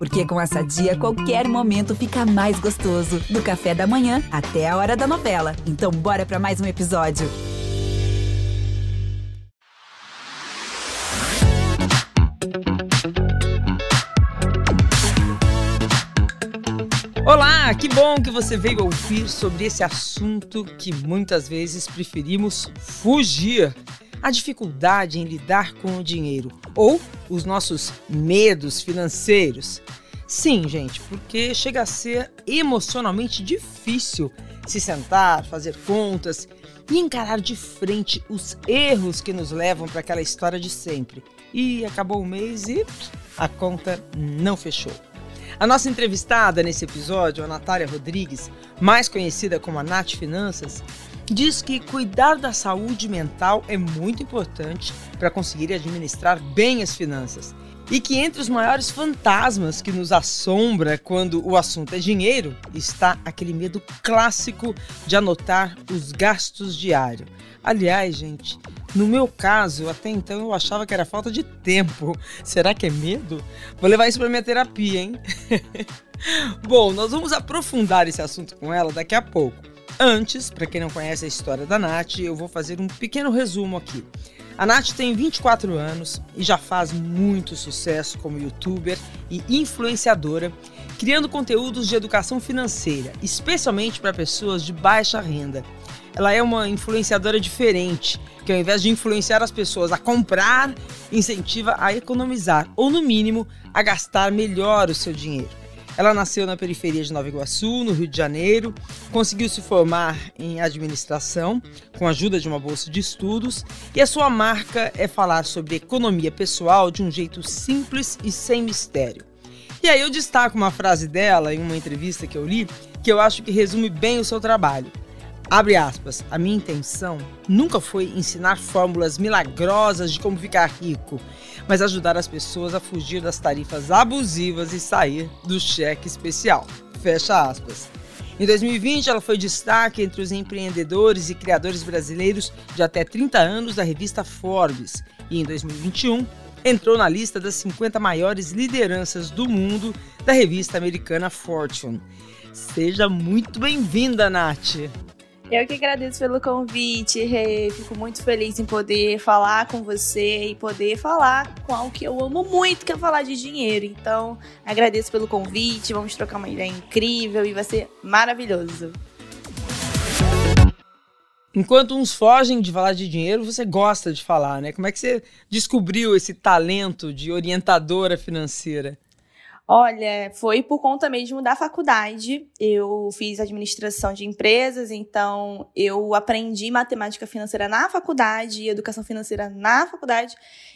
Porque com essa dia, qualquer momento fica mais gostoso. Do café da manhã até a hora da novela. Então, bora para mais um episódio. Olá, que bom que você veio ouvir sobre esse assunto que muitas vezes preferimos fugir a dificuldade em lidar com o dinheiro ou os nossos medos financeiros. Sim, gente, porque chega a ser emocionalmente difícil se sentar, fazer contas e encarar de frente os erros que nos levam para aquela história de sempre. E acabou o mês e a conta não fechou. A nossa entrevistada nesse episódio, a Natália Rodrigues, mais conhecida como a Nath Finanças, diz que cuidar da saúde mental é muito importante para conseguir administrar bem as finanças. E que entre os maiores fantasmas que nos assombra quando o assunto é dinheiro está aquele medo clássico de anotar os gastos diários. Aliás, gente, no meu caso, até então eu achava que era falta de tempo. Será que é medo? Vou levar isso para minha terapia, hein? Bom, nós vamos aprofundar esse assunto com ela daqui a pouco. Antes, para quem não conhece a história da Nath, eu vou fazer um pequeno resumo aqui. A Nath tem 24 anos e já faz muito sucesso como youtuber e influenciadora, criando conteúdos de educação financeira, especialmente para pessoas de baixa renda. Ela é uma influenciadora diferente, que ao invés de influenciar as pessoas a comprar, incentiva a economizar ou, no mínimo, a gastar melhor o seu dinheiro. Ela nasceu na periferia de Nova Iguaçu, no Rio de Janeiro, conseguiu se formar em administração com a ajuda de uma bolsa de estudos e a sua marca é falar sobre economia pessoal de um jeito simples e sem mistério. E aí eu destaco uma frase dela em uma entrevista que eu li que eu acho que resume bem o seu trabalho. Abre aspas, a minha intenção nunca foi ensinar fórmulas milagrosas de como ficar rico, mas ajudar as pessoas a fugir das tarifas abusivas e sair do cheque especial. Fecha aspas. Em 2020, ela foi destaque entre os empreendedores e criadores brasileiros de até 30 anos da revista Forbes. E em 2021, entrou na lista das 50 maiores lideranças do mundo da revista americana Fortune. Seja muito bem-vinda, Nath! Eu que agradeço pelo convite, Rê. Fico muito feliz em poder falar com você e poder falar com algo que eu amo muito, que é falar de dinheiro. Então, agradeço pelo convite. Vamos trocar uma ideia incrível e vai ser maravilhoso. Enquanto uns fogem de falar de dinheiro, você gosta de falar, né? Como é que você descobriu esse talento de orientadora financeira? Olha, foi por conta mesmo da faculdade. Eu fiz administração de empresas, então eu aprendi matemática financeira na faculdade, educação financeira na faculdade,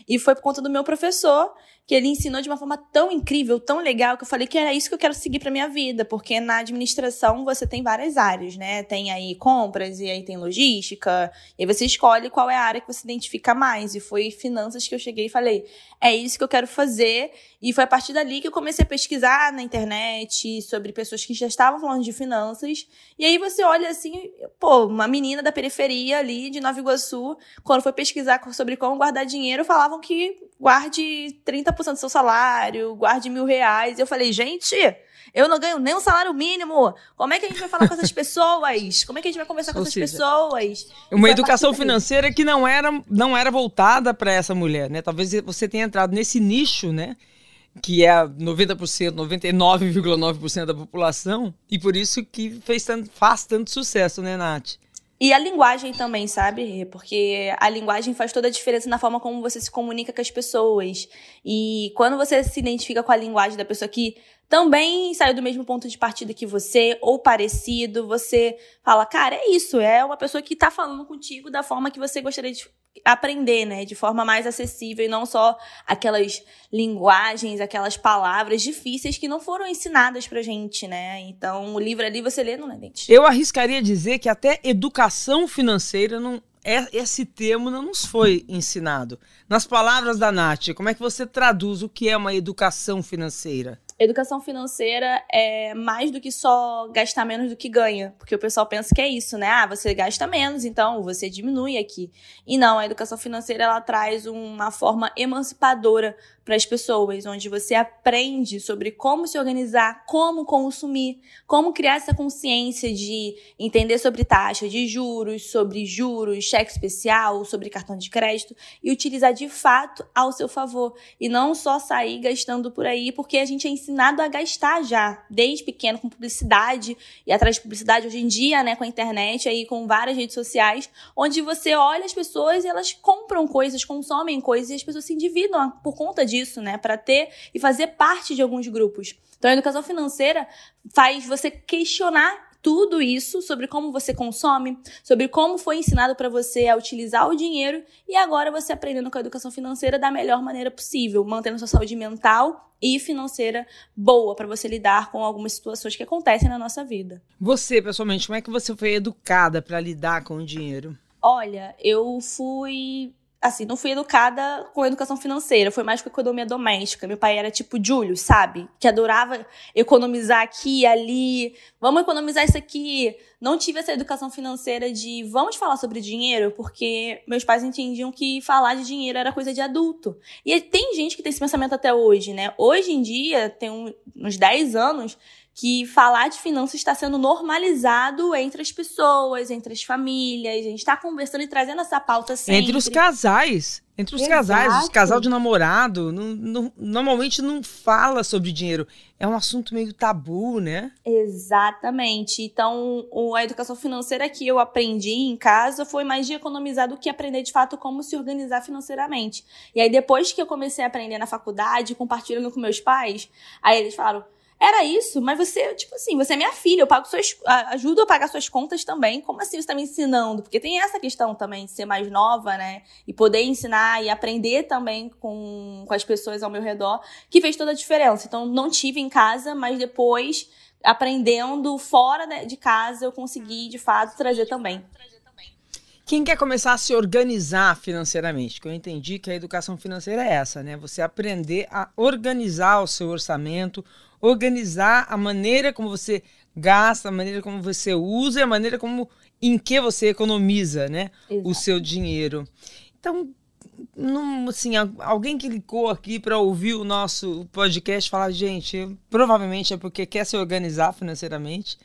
e foi por conta do meu professor que ele ensinou de uma forma tão incrível, tão legal, que eu falei que era isso que eu quero seguir para minha vida, porque na administração você tem várias áreas, né? Tem aí compras e aí tem logística, e aí você escolhe qual é a área que você identifica mais. E foi finanças que eu cheguei e falei, é isso que eu quero fazer. E foi a partir dali que eu comecei a pesquisar na internet sobre pessoas que já estavam falando de finanças. E aí você olha assim, pô, uma menina da periferia ali de Nova Iguaçu, quando foi pesquisar sobre como guardar dinheiro, falavam que guarde 30% do seu salário, guarde mil reais. Eu falei, gente, eu não ganho nem um salário mínimo. Como é que a gente vai falar com essas pessoas? Como é que a gente vai conversar com Ou essas seja, pessoas? Uma educação financeira que não era, não era voltada para essa mulher, né? Talvez você tenha entrado nesse nicho, né? Que é 90%, 99,9% da população, e por isso que fez tanto, faz tanto sucesso, né, Nath? E a linguagem também, sabe? Porque a linguagem faz toda a diferença na forma como você se comunica com as pessoas. E quando você se identifica com a linguagem da pessoa que também saiu do mesmo ponto de partida que você, ou parecido, você fala, cara, é isso, é uma pessoa que tá falando contigo da forma que você gostaria de aprender, né? De forma mais acessível e não só aquelas linguagens, aquelas palavras difíceis que não foram ensinadas pra gente, né? Então, o livro ali você lê, não é, Dente? Eu arriscaria dizer que até educação financeira não é, esse termo não nos foi ensinado. Nas palavras da Nath, como é que você traduz o que é uma educação financeira? Educação financeira é mais do que só gastar menos do que ganha. Porque o pessoal pensa que é isso, né? Ah, você gasta menos, então você diminui aqui. E não, a educação financeira ela traz uma forma emancipadora para as pessoas, onde você aprende sobre como se organizar, como consumir, como criar essa consciência de entender sobre taxa de juros, sobre juros, cheque especial, sobre cartão de crédito e utilizar de fato ao seu favor e não só sair gastando por aí, porque a gente é ensinado a gastar já desde pequeno com publicidade e atrás de publicidade hoje em dia, né, com a internet aí com várias redes sociais, onde você olha as pessoas e elas compram coisas, consomem coisas e as pessoas se endividam por conta disso, né? Para ter e fazer parte de alguns grupos. Então, a educação financeira faz você questionar tudo isso sobre como você consome, sobre como foi ensinado para você a utilizar o dinheiro e agora você aprendendo com a educação financeira da melhor maneira possível, mantendo sua saúde mental e financeira boa para você lidar com algumas situações que acontecem na nossa vida. Você, pessoalmente, como é que você foi educada para lidar com o dinheiro? Olha, eu fui assim, não fui educada com educação financeira, foi mais com economia doméstica. Meu pai era tipo Júlio, sabe? Que adorava economizar aqui ali. Vamos economizar isso aqui. Não tive essa educação financeira de vamos falar sobre dinheiro, porque meus pais entendiam que falar de dinheiro era coisa de adulto. E tem gente que tem esse pensamento até hoje, né? Hoje em dia, tem uns 10 anos, que falar de finanças está sendo normalizado entre as pessoas, entre as famílias. A gente está conversando e trazendo essa pauta sempre. Entre os casais. Entre os Exato. casais, os casal de namorado, não, não, normalmente não fala sobre dinheiro. É um assunto meio tabu, né? Exatamente. Então, a educação financeira que eu aprendi em casa foi mais de economizar do que aprender de fato como se organizar financeiramente. E aí, depois que eu comecei a aprender na faculdade, compartilhando com meus pais, aí eles falaram: era isso, mas você, tipo assim, você é minha filha, eu pago suas. ajudo a pagar suas contas também. Como assim você tá me ensinando? Porque tem essa questão também de ser mais nova, né? E poder ensinar e aprender também com, com as pessoas ao meu redor, que fez toda a diferença. Então, não tive em casa, mas depois, aprendendo fora de casa, eu consegui, de fato, trazer também. Quem quer começar a se organizar financeiramente? Que eu entendi que a educação financeira é essa, né? Você aprender a organizar o seu orçamento, organizar a maneira como você gasta, a maneira como você usa e a maneira como em que você economiza, né, Exato. o seu dinheiro. Então, não, assim, alguém que clicou aqui para ouvir o nosso podcast falar, gente, provavelmente é porque quer se organizar financeiramente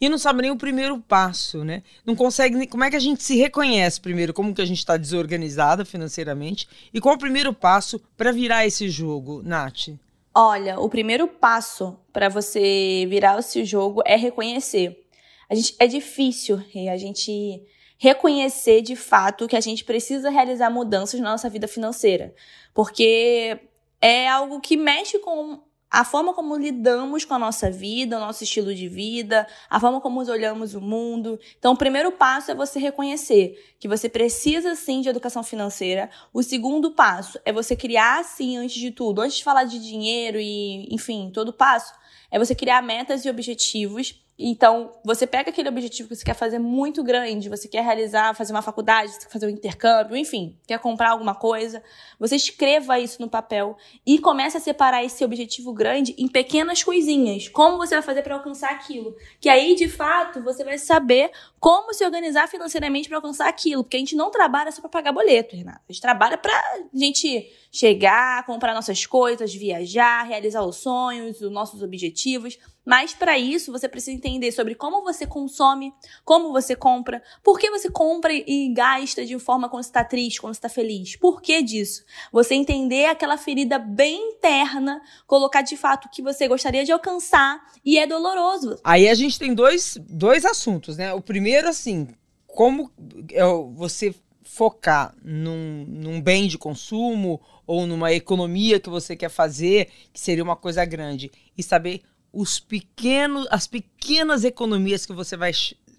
e não sabe nem o primeiro passo, né? Não consegue nem. Como é que a gente se reconhece primeiro? Como que a gente está desorganizada financeiramente? E qual o primeiro passo para virar esse jogo, Nath? Olha, o primeiro passo para você virar esse jogo é reconhecer. A gente, é difícil a gente reconhecer de fato que a gente precisa realizar mudanças na nossa vida financeira, porque é algo que mexe com a forma como lidamos com a nossa vida, o nosso estilo de vida, a forma como olhamos o mundo. Então, o primeiro passo é você reconhecer que você precisa sim de educação financeira. O segundo passo é você criar sim, antes de tudo, antes de falar de dinheiro e, enfim, todo passo, é você criar metas e objetivos então, você pega aquele objetivo que você quer fazer muito grande, você quer realizar, fazer uma faculdade, você quer fazer um intercâmbio, enfim, quer comprar alguma coisa, você escreva isso no papel e comece a separar esse objetivo grande em pequenas coisinhas. Como você vai fazer para alcançar aquilo? Que aí, de fato, você vai saber como se organizar financeiramente para alcançar aquilo, porque a gente não trabalha só para pagar boleto, Renata. A gente trabalha para gente chegar, comprar nossas coisas, viajar, realizar os sonhos, os nossos objetivos. Mas para isso você precisa entender sobre como você consome, como você compra, por que você compra e gasta de forma quando está triste, quando está feliz. Por que disso? Você entender aquela ferida bem interna, colocar de fato o que você gostaria de alcançar e é doloroso. Aí a gente tem dois, dois assuntos, né? O primeiro, assim, como é você focar num, num bem de consumo ou numa economia que você quer fazer, que seria uma coisa grande, e saber os pequenos, as pequenas economias que você vai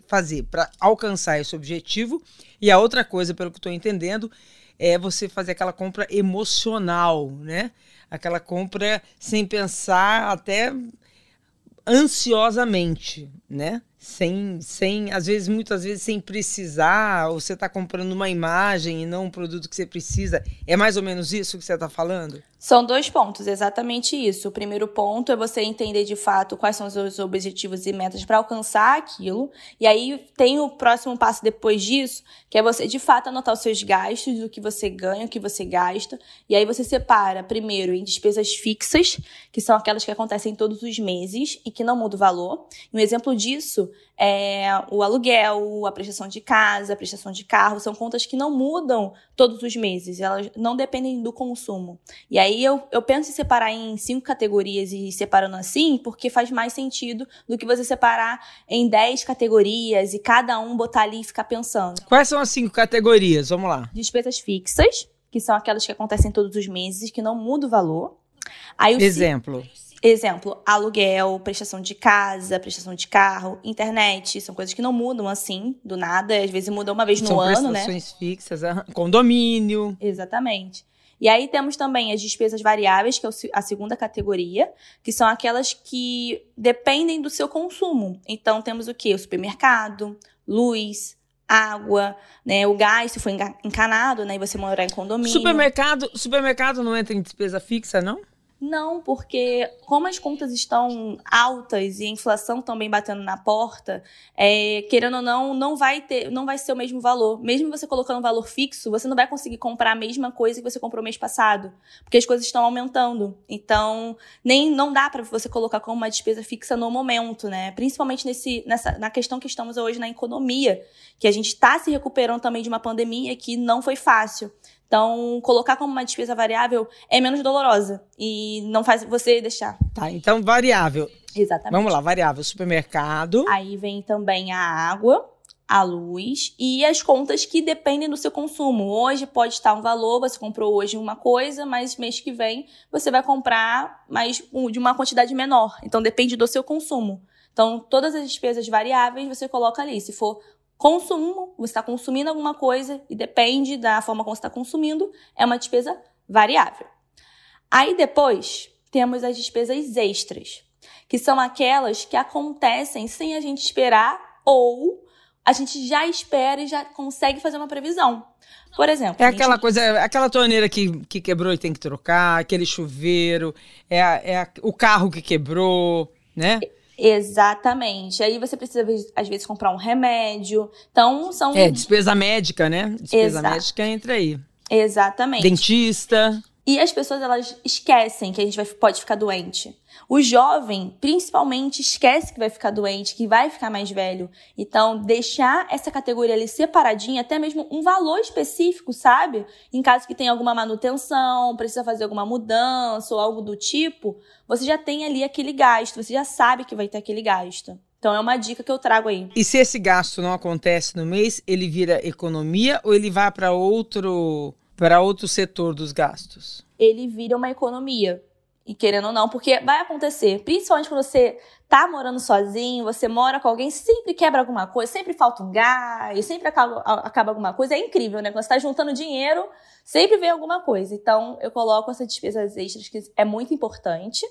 fazer para alcançar esse objetivo. E a outra coisa, pelo que estou entendendo, é você fazer aquela compra emocional, né? Aquela compra sem pensar até ansiosamente, né? Sem, sem, às vezes, muitas vezes, sem precisar, ou você está comprando uma imagem e não um produto que você precisa. É mais ou menos isso que você está falando? São dois pontos, exatamente isso. O primeiro ponto é você entender de fato quais são os seus objetivos e metas para alcançar aquilo. E aí tem o próximo passo depois disso, que é você de fato anotar os seus gastos, o que você ganha, o que você gasta. E aí você separa primeiro em despesas fixas, que são aquelas que acontecem todos os meses e que não muda o valor. Um exemplo disso é, o aluguel, a prestação de casa, a prestação de carro, são contas que não mudam todos os meses, elas não dependem do consumo. E aí eu, eu penso em separar em cinco categorias e separando assim, porque faz mais sentido do que você separar em dez categorias e cada um botar ali e ficar pensando. Quais são as cinco categorias? Vamos lá. Despesas fixas, que são aquelas que acontecem todos os meses, que não muda o valor. Aí, Exemplo. Exemplo, aluguel, prestação de casa, prestação de carro, internet, são coisas que não mudam assim, do nada, às vezes mudam uma vez no são ano, né? Prestações fixas, condomínio. Exatamente. E aí temos também as despesas variáveis, que é a segunda categoria, que são aquelas que dependem do seu consumo. Então temos o que? O supermercado, luz, água, né? O gás, se for encanado, né? E você morar em condomínio. Supermercado, supermercado não entra em despesa fixa, não? Não, porque como as contas estão altas e a inflação também batendo na porta, é, querendo ou não, não vai ter, não vai ser o mesmo valor. Mesmo você colocando um valor fixo, você não vai conseguir comprar a mesma coisa que você comprou mês passado, porque as coisas estão aumentando. Então, nem não dá para você colocar como uma despesa fixa no momento, né? Principalmente nesse, nessa, na questão que estamos hoje na economia, que a gente está se recuperando também de uma pandemia que não foi fácil. Então, colocar como uma despesa variável é menos dolorosa e não faz você deixar. Tá, então variável. Exatamente. Vamos lá, variável, supermercado. Aí vem também a água, a luz e as contas que dependem do seu consumo. Hoje pode estar um valor, você comprou hoje uma coisa, mas mês que vem você vai comprar mais de uma quantidade menor. Então depende do seu consumo. Então todas as despesas variáveis você coloca ali. Se for Consumo, você está consumindo alguma coisa e depende da forma como você está consumindo, é uma despesa variável. Aí depois temos as despesas extras, que são aquelas que acontecem sem a gente esperar ou a gente já espera e já consegue fazer uma previsão. Por exemplo. É aquela gente... coisa, aquela torneira que, que quebrou e tem que trocar, aquele chuveiro, é, a, é a, o carro que quebrou, né? Exatamente. Aí você precisa, às vezes, comprar um remédio. Então, são. É, despesa médica, né? Despesa Exato. médica entra aí. Exatamente. Dentista. E as pessoas elas esquecem que a gente vai, pode ficar doente. O jovem, principalmente, esquece que vai ficar doente, que vai ficar mais velho. Então, deixar essa categoria ali separadinha, até mesmo um valor específico, sabe? Em caso que tenha alguma manutenção, precisa fazer alguma mudança ou algo do tipo, você já tem ali aquele gasto, você já sabe que vai ter aquele gasto. Então é uma dica que eu trago aí. E se esse gasto não acontece no mês, ele vira economia ou ele vai para outro para outro setor dos gastos? Ele vira uma economia. E querendo ou não, porque vai acontecer, principalmente quando você tá morando sozinho, você mora com alguém, sempre quebra alguma coisa, sempre falta um gás, sempre acaba, acaba alguma coisa. É incrível, né? Quando você tá juntando dinheiro, sempre vem alguma coisa. Então, eu coloco essas despesas extras, que é muito importante.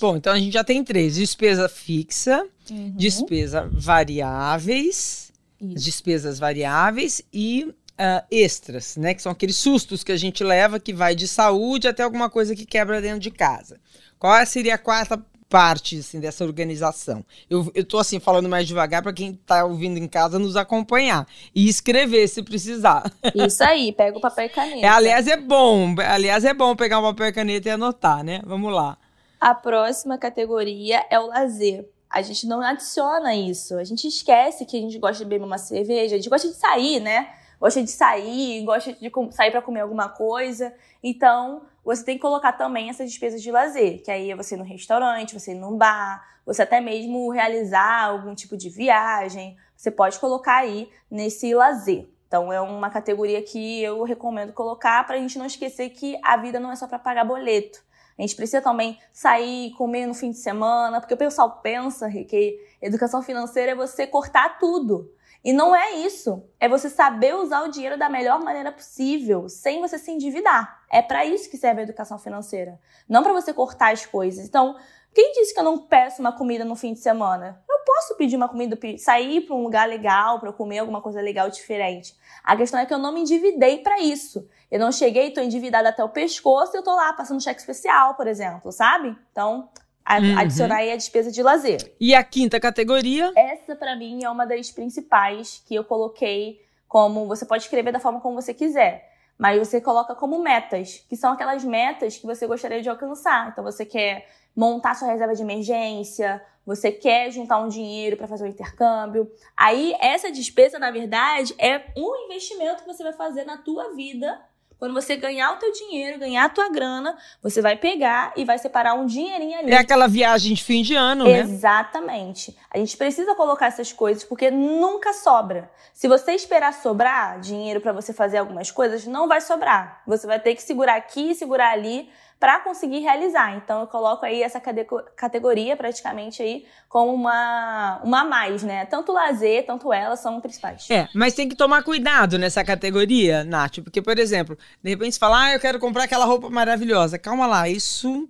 Bom, então a gente já tem três: despesa fixa, uhum. despesa variáveis, Isso. despesas variáveis e uh, extras, né? Que são aqueles sustos que a gente leva, que vai de saúde até alguma coisa que quebra dentro de casa. Qual seria a quarta parte assim, dessa organização? Eu, eu tô assim falando mais devagar para quem está ouvindo em casa nos acompanhar e escrever se precisar. Isso aí, pega o papel e caneta. É, aliás, é bom. Aliás, é bom pegar o papel e caneta e anotar, né? Vamos lá. A próxima categoria é o lazer. A gente não adiciona isso. A gente esquece que a gente gosta de beber uma cerveja, a gente gosta de sair, né? Gosta de sair, gosta de sair para comer alguma coisa. Então, você tem que colocar também essas despesas de lazer, que aí é você ir no restaurante, você ir num bar, você até mesmo realizar algum tipo de viagem, você pode colocar aí nesse lazer. Então é uma categoria que eu recomendo colocar para a gente não esquecer que a vida não é só para pagar boleto. A gente precisa também sair, comer no fim de semana, porque o pessoal pensa que educação financeira é você cortar tudo. E não é isso. É você saber usar o dinheiro da melhor maneira possível, sem você se endividar. É para isso que serve a educação financeira. Não para você cortar as coisas. Então, quem disse que eu não peço uma comida no fim de semana? Eu posso pedir uma comida, sair para um lugar legal, para comer alguma coisa legal diferente. A questão é que eu não me endividei para isso. Eu não cheguei, tô endividada até o pescoço e eu tô lá passando cheque especial, por exemplo, sabe? Então, uhum. adicionar aí a despesa de lazer. E a quinta categoria? Essa, para mim, é uma das principais que eu coloquei como você pode escrever da forma como você quiser. Mas você coloca como metas, que são aquelas metas que você gostaria de alcançar. Então você quer montar sua reserva de emergência, você quer juntar um dinheiro para fazer um intercâmbio. Aí essa despesa, na verdade, é um investimento que você vai fazer na tua vida quando você ganhar o teu dinheiro, ganhar a tua grana, você vai pegar e vai separar um dinheirinho ali. É aquela viagem de fim de ano, né? Exatamente. A gente precisa colocar essas coisas porque nunca sobra. Se você esperar sobrar dinheiro para você fazer algumas coisas, não vai sobrar. Você vai ter que segurar aqui, segurar ali para conseguir realizar. Então eu coloco aí essa categoria praticamente aí como uma uma a mais, né? Tanto o lazer, tanto ela são principais. É, mas tem que tomar cuidado nessa categoria, Nath, porque por exemplo, de repente você fala: "Ah, eu quero comprar aquela roupa maravilhosa". Calma lá, isso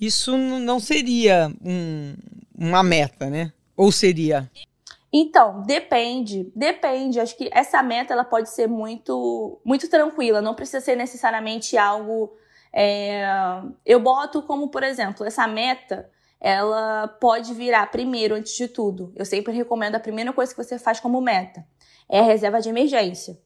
isso não seria um, uma meta, né? Ou seria? Então, depende, depende. Acho que essa meta ela pode ser muito, muito tranquila. Não precisa ser necessariamente algo é, eu boto como, por exemplo, essa meta, ela pode virar primeiro, antes de tudo. Eu sempre recomendo a primeira coisa que você faz como meta é a reserva de emergência.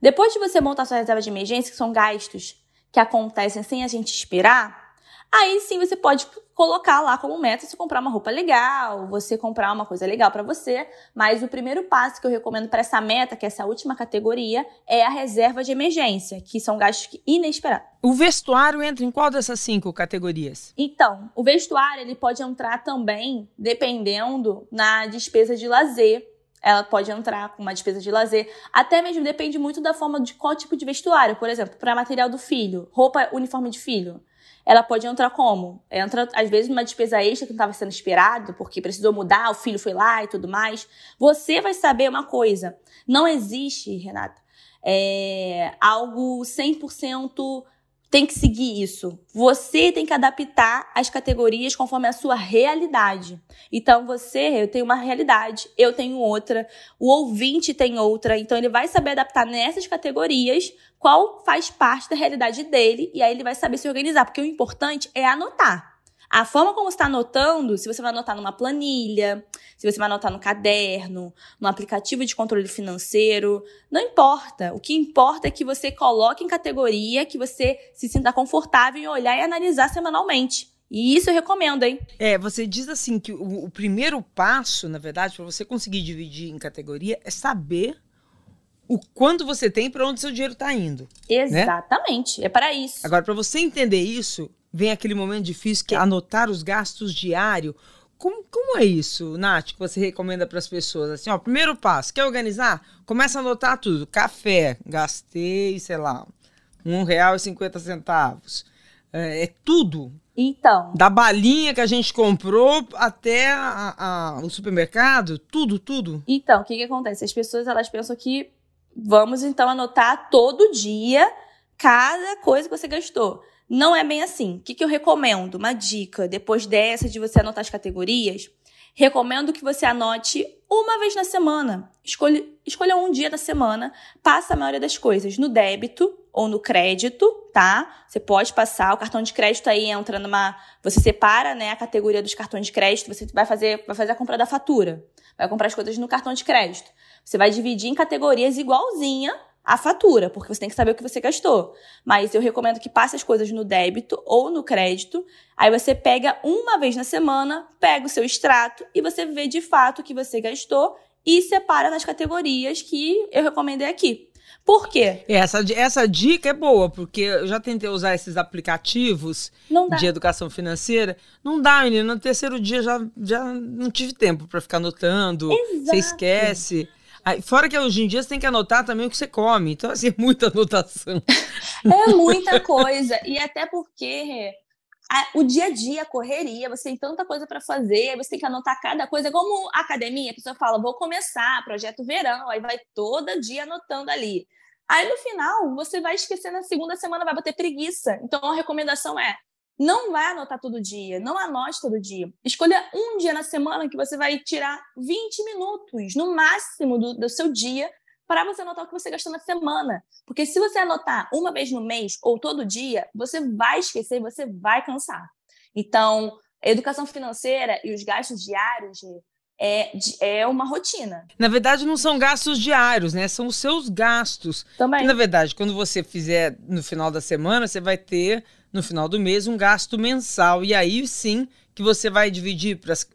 Depois de você montar sua reserva de emergência, que são gastos que acontecem sem a gente esperar, aí sim você pode colocar lá como meta você comprar uma roupa legal, você comprar uma coisa legal para você, mas o primeiro passo que eu recomendo para essa meta, que é essa última categoria, é a reserva de emergência, que são gastos inesperados. O vestuário entra em qual dessas cinco categorias? Então, o vestuário ele pode entrar também dependendo na despesa de lazer ela pode entrar com uma despesa de lazer. Até mesmo depende muito da forma de qual tipo de vestuário. Por exemplo, para material do filho, roupa, uniforme de filho ela pode entrar como? Entra, às vezes, numa despesa extra que não estava sendo esperado, porque precisou mudar, o filho foi lá e tudo mais. Você vai saber uma coisa: não existe, Renata, é, algo 100% tem que seguir isso. Você tem que adaptar as categorias conforme a sua realidade. Então, você, eu tenho uma realidade, eu tenho outra, o ouvinte tem outra. Então, ele vai saber adaptar nessas categorias qual faz parte da realidade dele e aí ele vai saber se organizar. Porque o importante é anotar. A forma como você está anotando, se você vai anotar numa planilha, se você vai anotar no caderno, no aplicativo de controle financeiro, não importa. O que importa é que você coloque em categoria, que você se sinta confortável em olhar e analisar semanalmente. E isso eu recomendo, hein? É, você diz assim que o, o primeiro passo, na verdade, para você conseguir dividir em categoria é saber o quanto você tem para onde seu dinheiro está indo. Né? Exatamente, né? é para isso. Agora, para você entender isso, vem aquele momento difícil que é anotar os gastos diários. Como, como é isso, Nath, que você recomenda para as pessoas? Assim, ó, primeiro passo, quer organizar? Começa a anotar tudo. Café, gastei, sei lá, um real e cinquenta centavos. É, é, tudo. Então. Da balinha que a gente comprou até a, a, o supermercado, tudo, tudo. Então, o que, que acontece? As pessoas elas pensam que vamos então anotar todo dia cada coisa que você gastou. Não é bem assim. O que, que eu recomendo? Uma dica, depois dessa de você anotar as categorias, recomendo que você anote uma vez na semana. Escolha, escolha um dia da semana, passa a maioria das coisas no débito ou no crédito, tá? Você pode passar, o cartão de crédito aí entra numa. Você separa né, a categoria dos cartões de crédito, você vai fazer, vai fazer a compra da fatura. Vai comprar as coisas no cartão de crédito. Você vai dividir em categorias igualzinha a fatura, porque você tem que saber o que você gastou. Mas eu recomendo que passe as coisas no débito ou no crédito. Aí você pega uma vez na semana, pega o seu extrato e você vê de fato o que você gastou e separa nas categorias que eu recomendei aqui. Por quê? Essa, essa dica é boa, porque eu já tentei usar esses aplicativos de educação financeira. Não dá, menina. No terceiro dia já, já não tive tempo para ficar anotando. Exato. Você esquece. Fora que hoje em dia você tem que anotar também o que você come. Então, assim, é muita anotação. É muita coisa. E até porque a, o dia a dia, a correria, você tem tanta coisa para fazer, você tem que anotar cada coisa. Como a academia, a pessoa fala, vou começar, projeto verão, aí vai todo dia anotando ali. Aí no final, você vai esquecer na segunda semana, vai bater preguiça. Então a recomendação é não vai anotar todo dia, não anote todo dia. Escolha um dia na semana que você vai tirar 20 minutos, no máximo, do, do seu dia, para você anotar o que você gastou na semana. Porque se você anotar uma vez no mês ou todo dia, você vai esquecer, você vai cansar. Então, educação financeira e os gastos diários é, é uma rotina. Na verdade, não são gastos diários, né? São os seus gastos. Também. na verdade, quando você fizer no final da semana, você vai ter no final do mês um gasto mensal. E aí sim que você vai dividir pras,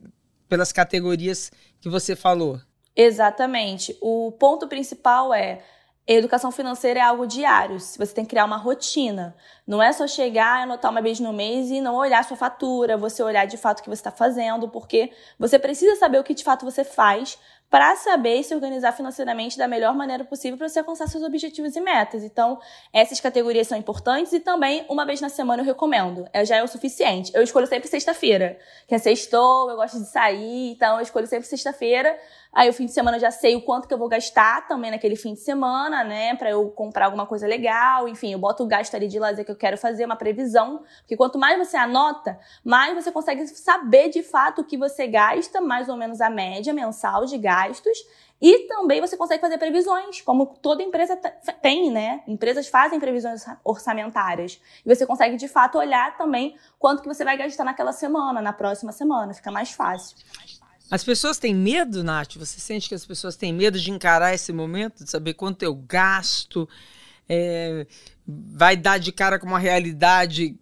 pelas categorias que você falou. Exatamente. O ponto principal é Educação financeira é algo diário. Você tem que criar uma rotina. Não é só chegar, anotar uma vez no mês e não olhar sua fatura, você olhar de fato o que você está fazendo, porque você precisa saber o que de fato você faz para saber se organizar financeiramente da melhor maneira possível para você alcançar seus objetivos e metas. Então, essas categorias são importantes e também, uma vez na semana, eu recomendo. É, já é o suficiente. Eu escolho sempre sexta-feira, que é sextou, eu gosto de sair, então eu escolho sempre sexta-feira. Aí, o fim de semana, eu já sei o quanto que eu vou gastar também naquele fim de semana, né, para eu comprar alguma coisa legal. Enfim, eu boto o gasto ali de lazer que eu quero fazer, uma previsão. Porque quanto mais você anota, mais você consegue saber de fato o que você gasta, mais ou menos a média mensal de gasto gastos e também você consegue fazer previsões, como toda empresa tem, né? Empresas fazem previsões orçamentárias. E você consegue, de fato, olhar também quanto que você vai gastar naquela semana, na próxima semana. Fica mais fácil. As pessoas têm medo, Nath? Você sente que as pessoas têm medo de encarar esse momento, de saber quanto eu gasto? É, vai dar de cara com uma realidade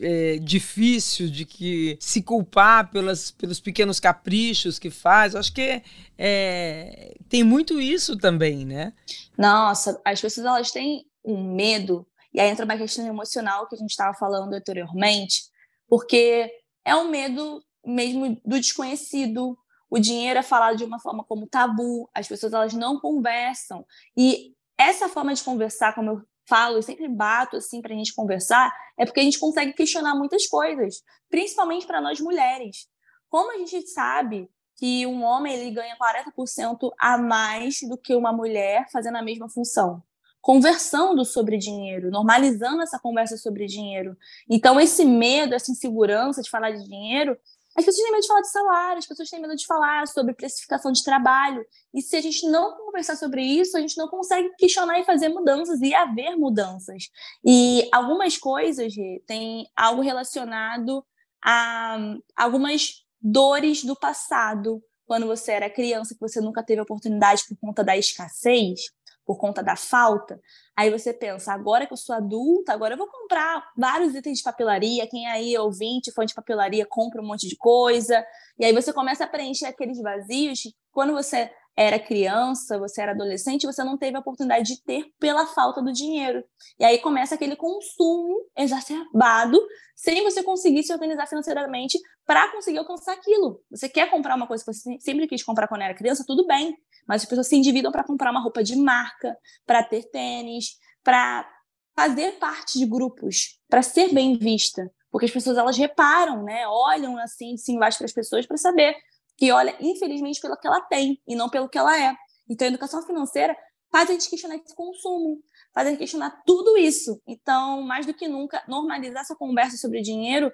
é, difícil de que se culpar pelas, pelos pequenos caprichos que faz. Acho que é, tem muito isso também, né? Nossa, as pessoas elas têm um medo, e aí entra uma questão emocional que a gente estava falando anteriormente, porque é um medo mesmo do desconhecido. O dinheiro é falado de uma forma como tabu, as pessoas elas não conversam. E essa forma de conversar, como eu falo e sempre bato assim para a gente conversar, é porque a gente consegue questionar muitas coisas, principalmente para nós mulheres. Como a gente sabe que um homem ele ganha 40% a mais do que uma mulher fazendo a mesma função? Conversando sobre dinheiro, normalizando essa conversa sobre dinheiro. Então, esse medo, essa insegurança de falar de dinheiro, as pessoas têm medo de falar de salário, as pessoas têm medo de falar sobre precificação de trabalho. E se a gente não conversar sobre isso, a gente não consegue questionar e fazer mudanças e haver mudanças. E algumas coisas têm algo relacionado a algumas dores do passado, quando você era criança, que você nunca teve oportunidade por conta da escassez por conta da falta, aí você pensa, agora que eu sou adulta, agora eu vou comprar vários itens de papelaria, quem aí é ouvinte, fã de papelaria, compra um monte de coisa, e aí você começa a preencher aqueles vazios, quando você era criança, você era adolescente, você não teve a oportunidade de ter pela falta do dinheiro. E aí começa aquele consumo exacerbado, sem você conseguir se organizar financeiramente para conseguir alcançar aquilo. Você quer comprar uma coisa que você sempre quis comprar quando era criança, tudo bem, mas as pessoas se endividam para comprar uma roupa de marca, para ter tênis, para fazer parte de grupos, para ser bem vista. Porque as pessoas elas reparam, né? Olham assim de cima embaixo para as pessoas para saber que olha, infelizmente, pelo que ela tem e não pelo que ela é. Então, a educação financeira faz a gente questionar esse consumo, faz a gente questionar tudo isso. Então, mais do que nunca, normalizar essa conversa sobre dinheiro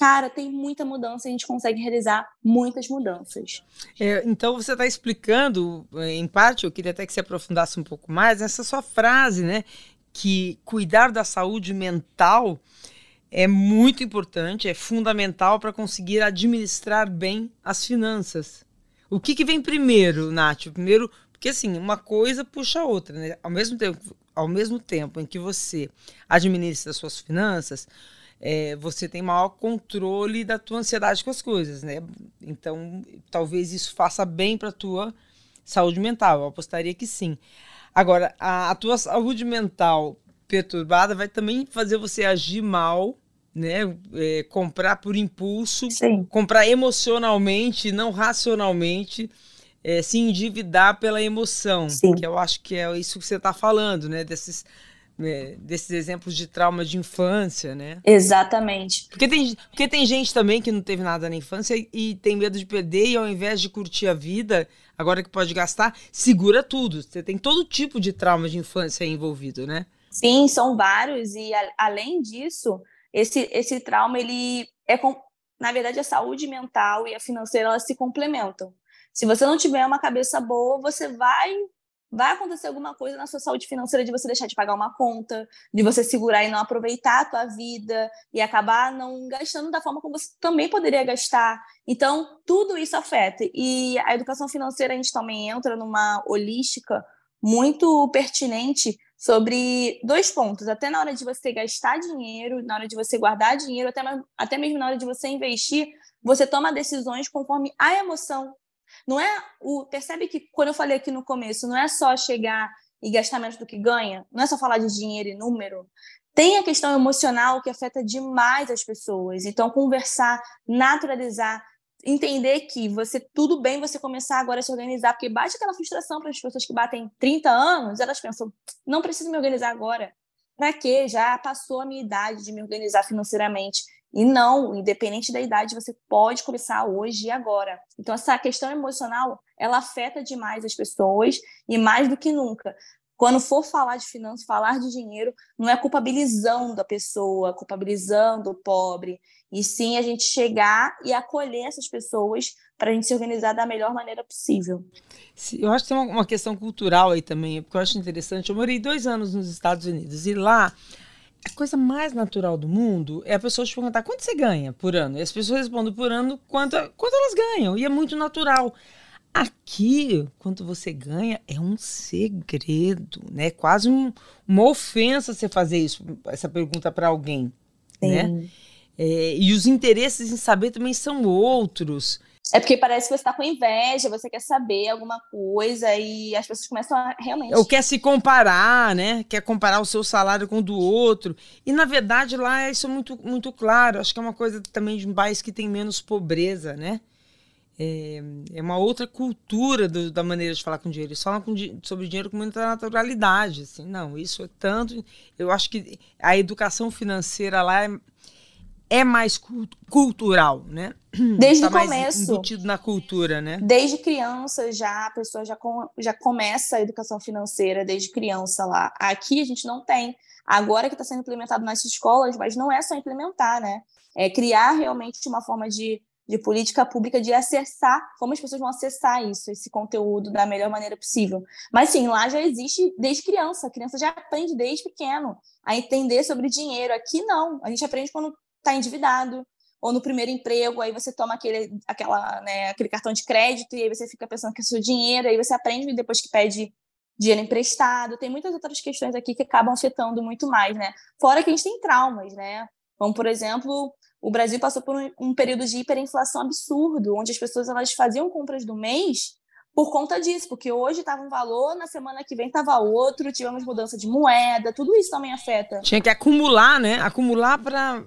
cara, tem muita mudança, a gente consegue realizar muitas mudanças. É, então você está explicando, em parte, eu queria até que você aprofundasse um pouco mais nessa sua frase, né? Que cuidar da saúde mental é muito importante, é fundamental para conseguir administrar bem as finanças. O que, que vem primeiro, Nath? Primeiro, porque assim, uma coisa puxa a outra, né? Ao mesmo tempo, ao mesmo tempo em que você administra as suas finanças, é, você tem maior controle da tua ansiedade com as coisas, né? Então, talvez isso faça bem para tua saúde mental. Eu apostaria que sim. Agora, a, a tua saúde mental perturbada vai também fazer você agir mal né? É, comprar por impulso, Sim. comprar emocionalmente, não racionalmente, é, se endividar pela emoção, Sim. que eu acho que é isso que você está falando, né? Desses? Desses exemplos de trauma de infância, né? Exatamente. Porque tem, porque tem gente também que não teve nada na infância e, e tem medo de perder e ao invés de curtir a vida, agora que pode gastar, segura tudo. Você tem todo tipo de trauma de infância envolvido, né? Sim, são vários e a, além disso, esse, esse trauma, ele é, com, na verdade, a saúde mental e a financeira, elas se complementam. Se você não tiver uma cabeça boa, você vai vai acontecer alguma coisa na sua saúde financeira de você deixar de pagar uma conta, de você segurar e não aproveitar a tua vida e acabar não gastando da forma como você também poderia gastar. Então, tudo isso afeta. E a educação financeira a gente também entra numa holística muito pertinente sobre dois pontos, até na hora de você gastar dinheiro, na hora de você guardar dinheiro, até, até mesmo na hora de você investir, você toma decisões conforme a emoção não é o. Percebe que quando eu falei aqui no começo, não é só chegar e gastar menos do que ganha, não é só falar de dinheiro e número. Tem a questão emocional que afeta demais as pessoas. Então, conversar, naturalizar, entender que você tudo bem você começar agora a se organizar, porque bate aquela frustração para as pessoas que batem 30 anos, elas pensam, não preciso me organizar agora. Para quê? Já passou a minha idade de me organizar financeiramente. E não, independente da idade, você pode começar hoje e agora. Então, essa questão emocional, ela afeta demais as pessoas e mais do que nunca. Quando for falar de finanças, falar de dinheiro, não é culpabilizando a pessoa, culpabilizando o pobre, e sim a gente chegar e acolher essas pessoas para a gente se organizar da melhor maneira possível. Eu acho que tem uma questão cultural aí também, porque eu acho interessante. Eu morei dois anos nos Estados Unidos e lá a coisa mais natural do mundo é a pessoa te perguntar quanto você ganha por ano. E as pessoas respondem por ano quanto, quanto elas ganham. E é muito natural. Aqui, quanto você ganha é um segredo, né? Quase um, uma ofensa você fazer isso, essa pergunta para alguém, Sim. né? É, e os interesses em saber também são outros. É porque parece que você está com inveja, você quer saber alguma coisa e as pessoas começam a realmente. Ou quer se comparar, né? Quer comparar o seu salário com o do outro. E na verdade lá isso é muito, muito claro. Acho que é uma coisa também de um país que tem menos pobreza, né? É, é uma outra cultura do, da maneira de falar com dinheiro. Eles falam com, sobre dinheiro com muita naturalidade. Assim, não, isso é tanto. Eu acho que a educação financeira lá é é mais cultural, né? Desde tá o começo. embutido na cultura, né? Desde criança já a pessoa já, com, já começa a educação financeira desde criança lá. Aqui a gente não tem. Agora que está sendo implementado nas escolas, mas não é só implementar, né? É criar realmente uma forma de, de política pública de acessar, como as pessoas vão acessar isso, esse conteúdo da melhor maneira possível. Mas sim, lá já existe desde criança. A criança já aprende desde pequeno a entender sobre dinheiro. Aqui não. A gente aprende quando está endividado, ou no primeiro emprego, aí você toma aquele, aquela, né, aquele cartão de crédito e aí você fica pensando que é seu dinheiro, aí você aprende depois que pede dinheiro emprestado. Tem muitas outras questões aqui que acabam afetando muito mais, né? Fora que a gente tem traumas, né? Como, por exemplo, o Brasil passou por um, um período de hiperinflação absurdo, onde as pessoas elas faziam compras do mês por conta disso, porque hoje estava um valor, na semana que vem estava outro, tivemos mudança de moeda, tudo isso também afeta. Tinha que acumular, né? Acumular para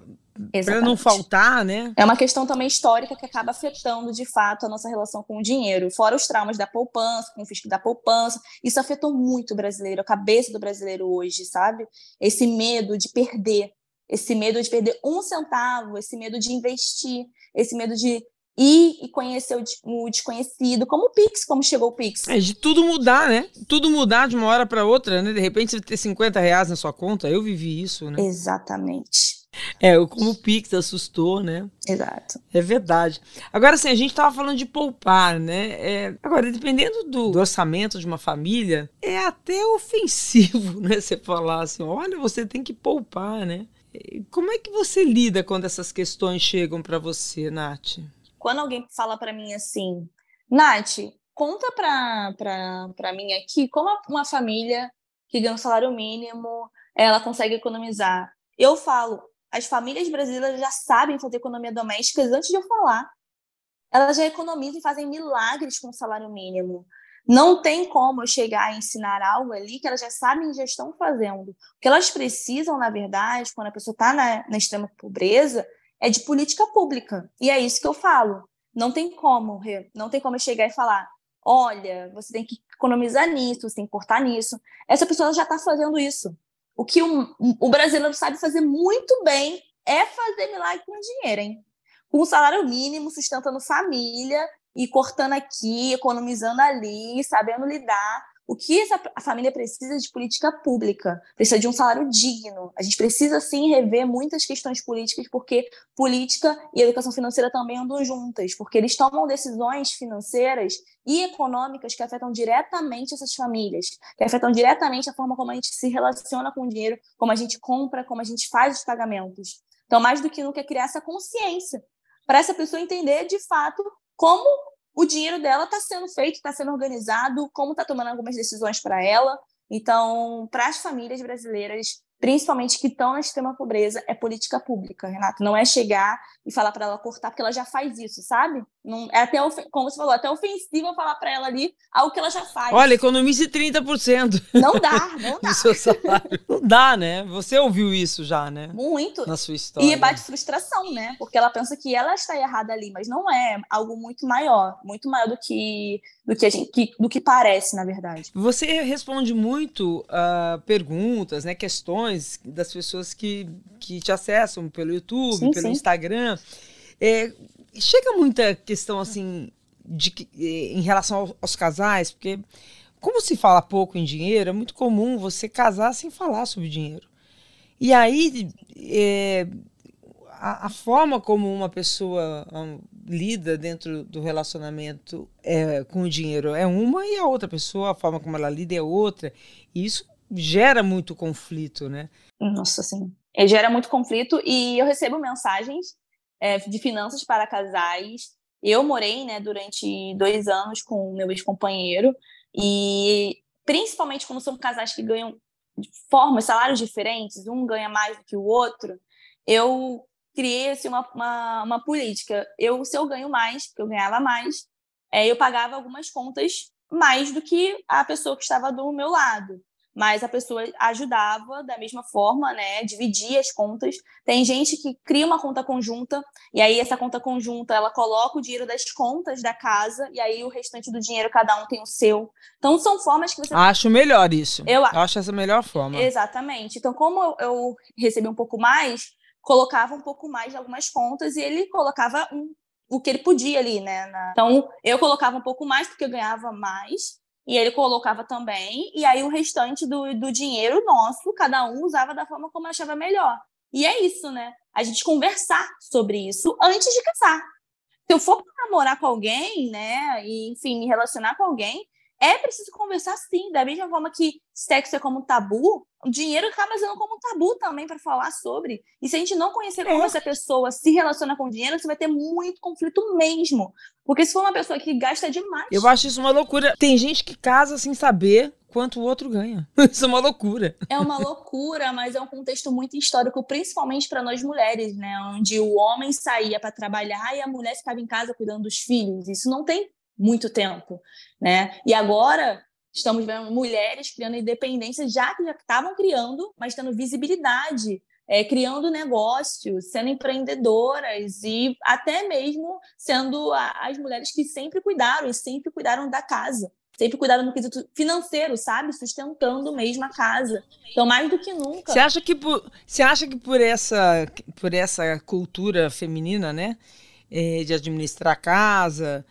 para não faltar, né? É uma questão também histórica que acaba afetando, de fato, a nossa relação com o dinheiro. Fora os traumas da poupança, com o fisco da poupança. Isso afetou muito o brasileiro, a cabeça do brasileiro hoje, sabe? Esse medo de perder. Esse medo de perder um centavo, esse medo de investir, esse medo de ir e conhecer o, desconhecido, como o Pix, como chegou o Pix. É, de tudo mudar, né? Tudo mudar de uma hora para outra, né? De repente você ter 50 reais na sua conta, eu vivi isso, né? Exatamente. É, como o Pix assustou, né? Exato. É verdade. Agora, assim, a gente estava falando de poupar, né? É, agora, dependendo do, do, orçamento de uma família, é até ofensivo, né? Você falar assim, olha, você tem que poupar, né? Como é que você lida quando essas questões chegam para você, Nath? Quando alguém fala para mim assim, Nath, conta para mim aqui como uma família que ganha um salário mínimo, ela consegue economizar. Eu falo, as famílias brasileiras já sabem fazer economia doméstica antes de eu falar. Elas já economizam e fazem milagres com o salário mínimo. Não tem como eu chegar a ensinar algo ali que elas já sabem e já estão fazendo. O que elas precisam, na verdade, quando a pessoa está na, na extrema pobreza, é de política pública. E é isso que eu falo. Não tem como, não tem como eu chegar e falar: olha, você tem que economizar nisso, você tem que cortar nisso. Essa pessoa já está fazendo isso. O que o, o brasileiro sabe fazer muito bem é fazer milagre com dinheiro, hein? Com um salário mínimo, sustentando família e cortando aqui, economizando ali, sabendo lidar. O que essa, a família precisa de política pública, precisa de um salário digno. A gente precisa sim rever muitas questões políticas, porque política e educação financeira também andam juntas, porque eles tomam decisões financeiras e econômicas que afetam diretamente essas famílias, que afetam diretamente a forma como a gente se relaciona com o dinheiro, como a gente compra, como a gente faz os pagamentos. Então, mais do que nunca, é criar essa consciência para essa pessoa entender de fato como o dinheiro dela está sendo feito, está sendo organizado, como está tomando algumas decisões para ela. Então, para as famílias brasileiras, principalmente que estão na extrema pobreza, é política pública, Renato. Não é chegar e falar para ela cortar, porque ela já faz isso, sabe? Não, é até, como você falou, até ofensivo falar para ela ali algo que ela já faz. Olha, economize 30%. Não dá, não dá. do seu salário. Não dá, né? Você ouviu isso já, né? Muito. Na sua história. E bate frustração, né? Porque ela pensa que ela está errada ali, mas não é. Algo muito maior. Muito maior do que, do que, a gente, que, do que parece, na verdade. Você responde muito uh, perguntas, né? Questões das pessoas que, que te acessam pelo YouTube, sim, pelo sim. Instagram. É, chega muita questão assim de, em relação aos casais, porque como se fala pouco em dinheiro, é muito comum você casar sem falar sobre dinheiro. E aí é, a, a, forma como uma pessoa um, lida dentro do relacionamento é, com o dinheiro é uma e a outra pessoa, a forma como ela lida é outra. E isso gera muito conflito, né? Nossa, sim. É, gera muito conflito e eu recebo mensagens é, de finanças para casais. Eu morei, né, durante dois anos com o meu ex-companheiro e principalmente como são casais que ganham formas, salários diferentes, um ganha mais do que o outro, eu criei assim, uma, uma, uma política. Eu, se eu ganho mais, porque eu ganhava mais, é, eu pagava algumas contas mais do que a pessoa que estava do meu lado mas a pessoa ajudava da mesma forma, né? Dividia as contas. Tem gente que cria uma conta conjunta e aí essa conta conjunta ela coloca o dinheiro das contas da casa e aí o restante do dinheiro cada um tem o seu. Então são formas que você acho melhor isso. Eu, acho essa melhor forma. Exatamente. Então como eu, eu recebi um pouco mais, colocava um pouco mais de algumas contas e ele colocava um, o que ele podia ali, né? Na... Então eu colocava um pouco mais porque eu ganhava mais e ele colocava também, e aí o restante do, do dinheiro nosso, cada um usava da forma como achava melhor. E é isso, né? A gente conversar sobre isso antes de casar. Se eu for namorar com alguém, né, e enfim, me relacionar com alguém, é preciso conversar sim, da mesma forma que sexo é como tabu, o dinheiro acaba sendo como tabu também para falar sobre. E se a gente não conhecer como é. essa pessoa se relaciona com o dinheiro, você vai ter muito conflito mesmo. Porque se for uma pessoa que gasta demais. Eu acho isso uma loucura. Tem gente que casa sem saber quanto o outro ganha. Isso é uma loucura. É uma loucura, mas é um contexto muito histórico, principalmente para nós mulheres, né? Onde o homem saía para trabalhar e a mulher ficava em casa cuidando dos filhos. Isso não tem muito tempo, né? E agora estamos vendo mulheres criando independência, já que já estavam criando, mas tendo visibilidade, é, criando negócios, sendo empreendedoras e até mesmo sendo a, as mulheres que sempre cuidaram e sempre cuidaram da casa. Sempre cuidaram no quesito financeiro, sabe? Sustentando mesmo a casa. Então, mais do que nunca. Você acha que por, você acha que por, essa, por essa cultura feminina, né? É, de administrar a casa,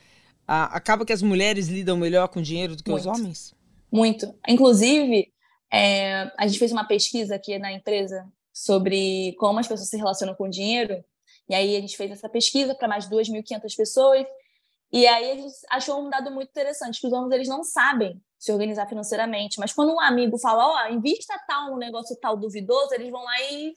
a, acaba que as mulheres lidam melhor com dinheiro do que Muito. os homens? Muito. Inclusive, é, a gente fez uma pesquisa aqui na empresa sobre como as pessoas se relacionam com dinheiro. E aí a gente fez essa pesquisa para mais de 2.500 pessoas. E aí a gente achou um dado muito interessante, que os homens eles não sabem se organizar financeiramente. Mas quando um amigo fala, ó, oh, invista tal um negócio tal duvidoso, eles vão lá e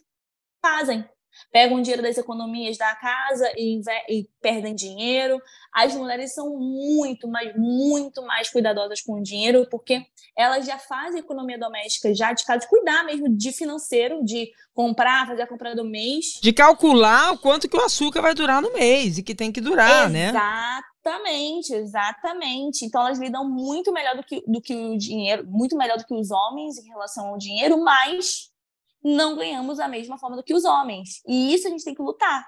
fazem pegam dinheiro das economias da casa e, e, perdem dinheiro. As mulheres são muito, mas muito mais cuidadosas com o dinheiro, porque elas já fazem economia doméstica já de casa, de cuidar mesmo de financeiro, de comprar, fazer a compra do mês. De calcular o quanto que o açúcar vai durar no mês e que tem que durar, né? Exatamente, exatamente. Então elas lidam muito melhor do que, do que o dinheiro, muito melhor do que os homens em relação ao dinheiro, mas não ganhamos da mesma forma do que os homens. E isso a gente tem que lutar.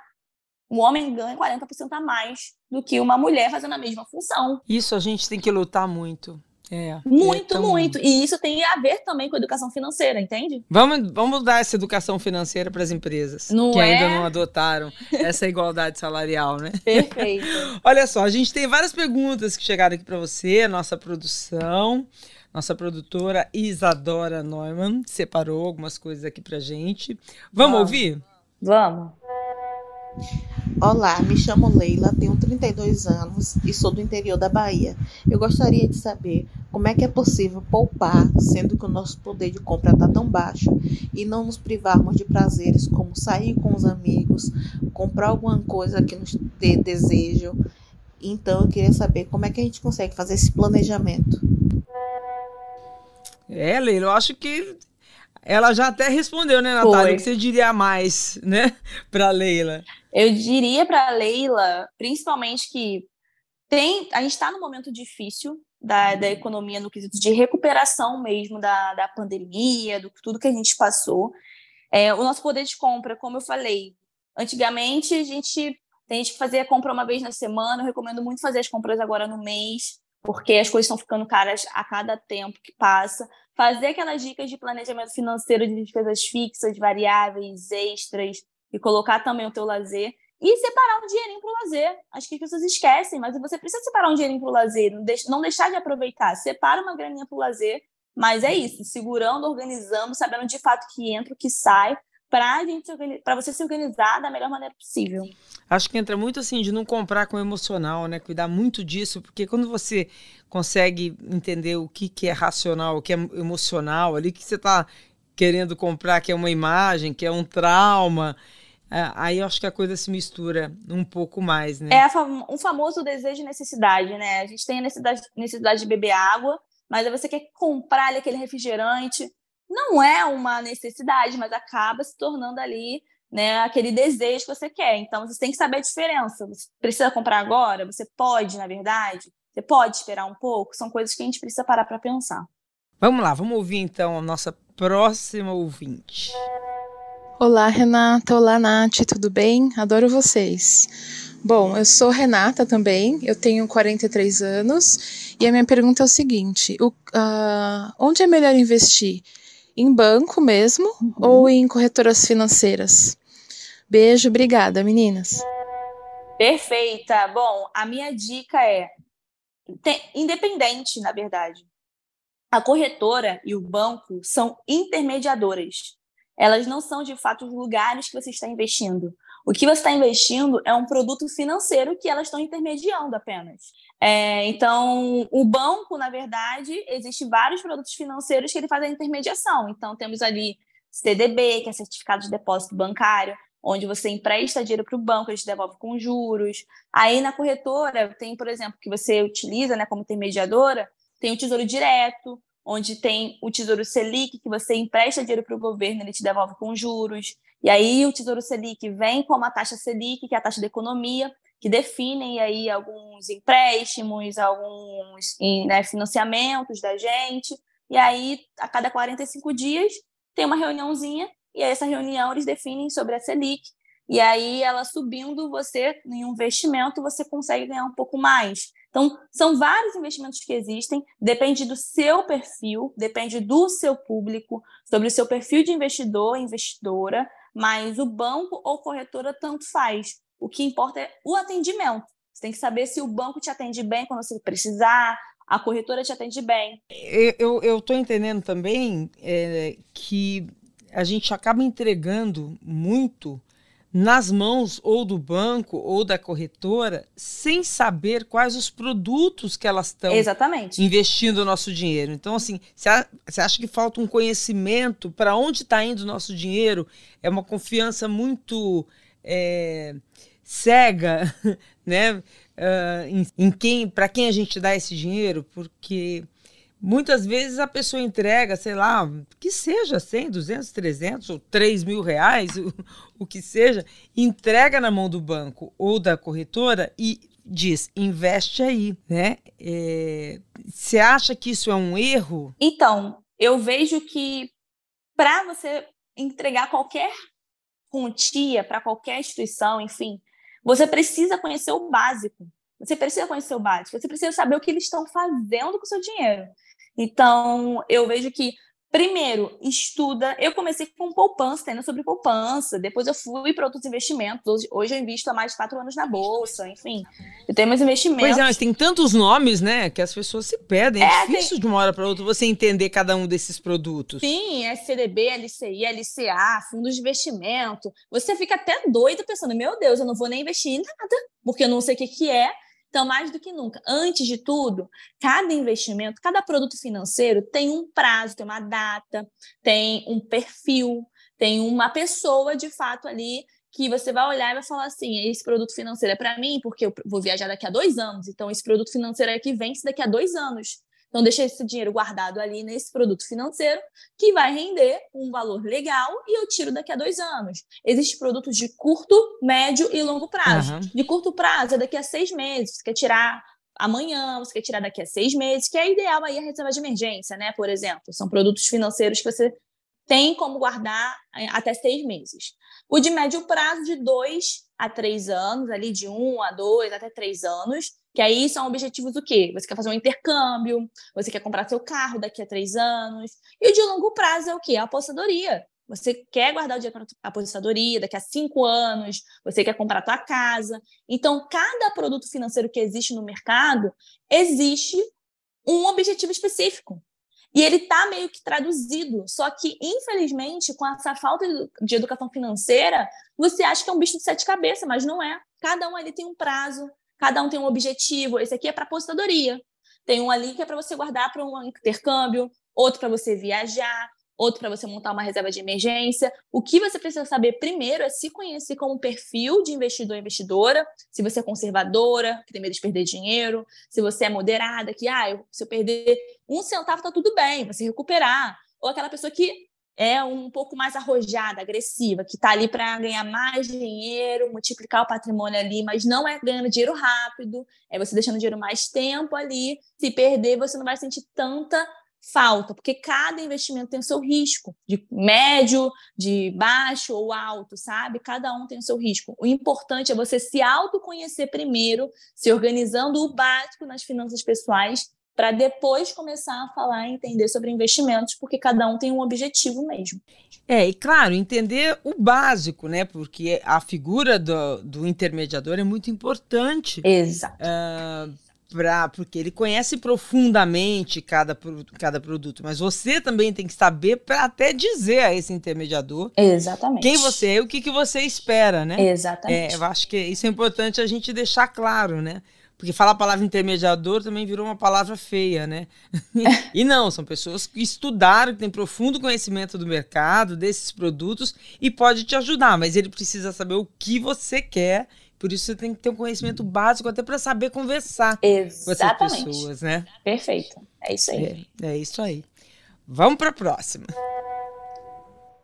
O homem ganha 40% a mais do que uma mulher fazendo a mesma função. Isso a gente tem que lutar muito. É, muito, é muito. E isso tem a ver também com a educação financeira, entende? Vamos, vamos dar essa educação financeira para as empresas não que é? ainda não adotaram essa igualdade salarial, né? Perfeito. Olha só, a gente tem várias perguntas que chegaram aqui para você, nossa produção Nossa produtora Isadora Neumann separou algumas coisas aqui pra gente. Vamos, Vamos. ouvir? Vamos. Olá, me chamo Leila, tenho 32 anos e sou do interior da Bahia. Eu gostaria de saber como é que é possível poupar, sendo que o nosso poder de compra está tão baixo, e não nos privarmos de prazeres como sair com os amigos, comprar alguma coisa que nos dê desejo. Então, eu queria saber como é que a gente consegue fazer esse planejamento. É, Leila, eu acho que ela já até respondeu, né, Natália? Foi. O que você diria mais, né, para Leila? Eu diria para Leila, principalmente que tem, a gente está num momento difícil da, da economia no quesito de recuperação mesmo da, da pandemia, do tudo que a gente passou. É, o nosso poder de compra, como eu falei, antigamente a gente tem gente que fazia compra uma vez na semana. Eu recomendo muito fazer as compras agora no mês, porque as coisas estão ficando caras a cada tempo que passa. Fazer aquelas dicas de planejamento financeiro de despesas fixas, variáveis, extras, e colocar também o teu lazer e separar um dinheirinho para o lazer. Acho que as pessoas esquecem, mas você precisa separar um dinheirinho para o lazer, não deixar de aproveitar. Separa uma graninha para o lazer, mas é isso, segurando, organizando, sabendo de fato que entra, o que sai, para você se organizar da melhor maneira possível. Acho que entra muito assim de não comprar com emocional, né? Cuidar muito disso, porque quando você consegue entender o que, que é racional, o que é emocional, ali que você está querendo comprar, que é uma imagem, que é um trauma, é, aí eu acho que a coisa se mistura um pouco mais, né? É um famoso desejo e necessidade, né? A gente tem a necessidade, necessidade de beber água, mas aí você quer comprar ali aquele refrigerante. Não é uma necessidade, mas acaba se tornando ali né, aquele desejo que você quer. Então você tem que saber a diferença. Você precisa comprar agora? Você pode, na verdade? Você pode esperar um pouco? São coisas que a gente precisa parar para pensar. Vamos lá, vamos ouvir então a nossa próxima ouvinte. Olá, Renata. Olá, Nath. Tudo bem? Adoro vocês. Bom, eu sou Renata também, eu tenho 43 anos e a minha pergunta é o seguinte: o, uh, onde é melhor investir? Em banco mesmo uhum. ou em corretoras financeiras? Beijo, obrigada, meninas. Perfeita. Bom, a minha dica é independente, na verdade. A corretora e o banco são intermediadoras elas não são de fato os lugares que você está investindo. O que você está investindo é um produto financeiro que elas estão intermediando apenas. É, então, o banco, na verdade, existe vários produtos financeiros que ele faz a intermediação. Então, temos ali CDB, que é certificado de depósito bancário, onde você empresta dinheiro para o banco, ele te devolve com juros. Aí na corretora tem, por exemplo, que você utiliza né, como intermediadora, tem o Tesouro Direto, onde tem o Tesouro Selic, que você empresta dinheiro para o governo, ele te devolve com juros. E aí o Tesouro Selic vem com uma taxa Selic, que é a taxa de economia, que definem aí alguns empréstimos, alguns né, financiamentos da gente. E aí, a cada 45 dias, tem uma reuniãozinha, e aí essa reunião eles definem sobre a Selic. E aí, ela subindo, você, em um investimento, você consegue ganhar um pouco mais. Então, são vários investimentos que existem, depende do seu perfil, depende do seu público, sobre o seu perfil de investidor, investidora, mas o banco ou corretora tanto faz. O que importa é o atendimento. Você tem que saber se o banco te atende bem quando você precisar, a corretora te atende bem. Eu estou entendendo também é, que a gente acaba entregando muito nas mãos ou do banco ou da corretora sem saber quais os produtos que elas estão investindo o nosso dinheiro. Então, assim, você acha que falta um conhecimento para onde está indo o nosso dinheiro? É uma confiança muito é, cega, né? Uh, em, em quem, para quem a gente dá esse dinheiro, porque Muitas vezes a pessoa entrega, sei lá, que seja 100, 200, 300 ou 3 mil reais, o, o que seja, entrega na mão do banco ou da corretora e diz, investe aí, né? É, você acha que isso é um erro? Então, eu vejo que para você entregar qualquer quantia para qualquer instituição, enfim, você precisa conhecer o básico. Você precisa conhecer o básico, você precisa saber o que eles estão fazendo com o seu dinheiro. Então, eu vejo que Primeiro, estuda. Eu comecei com poupança, tendo sobre poupança. Depois eu fui para outros investimentos. Hoje eu invisto há mais de quatro anos na bolsa, enfim. Eu tenho meus investimentos. Pois é, mas tem tantos nomes, né, que as pessoas se perdem. É, é difícil tem... de uma hora para outra você entender cada um desses produtos. Sim, SCDB, LCI, LCA, fundos de investimento. Você fica até doido pensando, meu Deus, eu não vou nem investir em nada, porque eu não sei o que, que é. Então, mais do que nunca, antes de tudo, cada investimento, cada produto financeiro tem um prazo, tem uma data, tem um perfil, tem uma pessoa de fato ali que você vai olhar e vai falar assim: esse produto financeiro é para mim, porque eu vou viajar daqui a dois anos, então esse produto financeiro aqui vence daqui a dois anos. Então, deixa esse dinheiro guardado ali nesse produto financeiro que vai render um valor legal e eu tiro daqui a dois anos. Existem produtos de curto, médio e longo prazo. Uhum. De curto prazo é daqui a seis meses. Você quer tirar amanhã, você quer tirar daqui a seis meses, que é ideal aí a reserva de emergência, né? Por exemplo, são produtos financeiros que você tem como guardar é, até seis meses. O de médio prazo, de dois a três anos, ali de um a dois até três anos, que aí são objetivos o quê? Você quer fazer um intercâmbio, você quer comprar seu carro daqui a três anos. E o de longo prazo é o quê? A apostadoria. Você quer guardar o dinheiro para a aposentadoria daqui a cinco anos, você quer comprar a tua casa. Então, cada produto financeiro que existe no mercado, existe um objetivo específico. E ele está meio que traduzido. Só que, infelizmente, com essa falta de educação financeira, você acha que é um bicho de sete cabeças, mas não é. Cada um ali tem um prazo, cada um tem um objetivo. Esse aqui é para apostadoria. Tem um ali que é para você guardar para um intercâmbio, outro para você viajar, outro para você montar uma reserva de emergência. O que você precisa saber primeiro é se conhecer como perfil de investidor ou investidora, se você é conservadora, que tem medo de perder dinheiro, se você é moderada, que ah, se eu perder um centavo tá tudo bem, você recuperar, ou aquela pessoa que é um pouco mais arrojada, agressiva, que está ali para ganhar mais dinheiro, multiplicar o patrimônio ali, mas não é ganhando dinheiro rápido, é você deixando dinheiro mais tempo ali. Se perder, você não vai sentir tanta falta, porque cada investimento tem o seu risco, de médio, de baixo ou alto, sabe? Cada um tem o seu risco. O importante é você se autoconhecer primeiro, se organizando o básico nas finanças pessoais para depois começar a falar e entender sobre investimentos, porque cada um tem um objetivo mesmo. É, e claro, entender o básico, né? Porque a figura do, do intermediador é muito importante. Exato. Uh, pra, porque ele conhece profundamente cada, cada produto, mas você também tem que saber para até dizer a esse intermediador Exatamente. quem você é e o que, que você espera, né? Exatamente. É, eu acho que isso é importante a gente deixar claro, né? Porque falar a palavra intermediador também virou uma palavra feia, né? e não, são pessoas que estudaram, que têm profundo conhecimento do mercado, desses produtos, e pode te ajudar, mas ele precisa saber o que você quer. Por isso você tem que ter um conhecimento básico até para saber conversar Exatamente. com essas pessoas, né? Perfeito. É isso aí. É, é isso aí. Vamos para a próxima.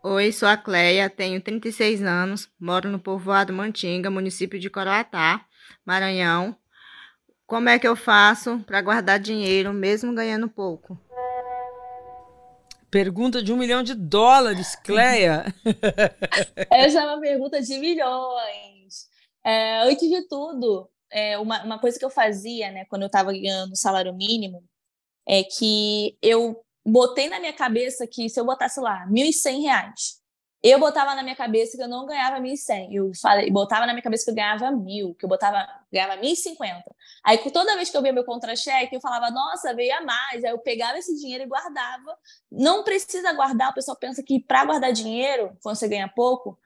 Oi, sou a Cleia, tenho 36 anos, moro no povoado Mantinga, município de Coroatá, Maranhão. Como é que eu faço para guardar dinheiro mesmo ganhando pouco? Pergunta de um milhão de dólares, Cleia. Essa é uma pergunta de milhões. É, antes de tudo, é, uma, uma coisa que eu fazia, né, quando eu estava ganhando salário mínimo, é que eu botei na minha cabeça que se eu botasse lá R$ 1.100, eu botava na minha cabeça que eu não ganhava 1.100. Eu falei, botava na minha cabeça que eu ganhava mil, que eu botava, ganhava 1.050. Aí toda vez que eu via meu contra-cheque, eu falava, nossa, veio a mais. Aí eu pegava esse dinheiro e guardava. Não precisa guardar, o pessoal pensa que para guardar dinheiro, quando você ganha pouco,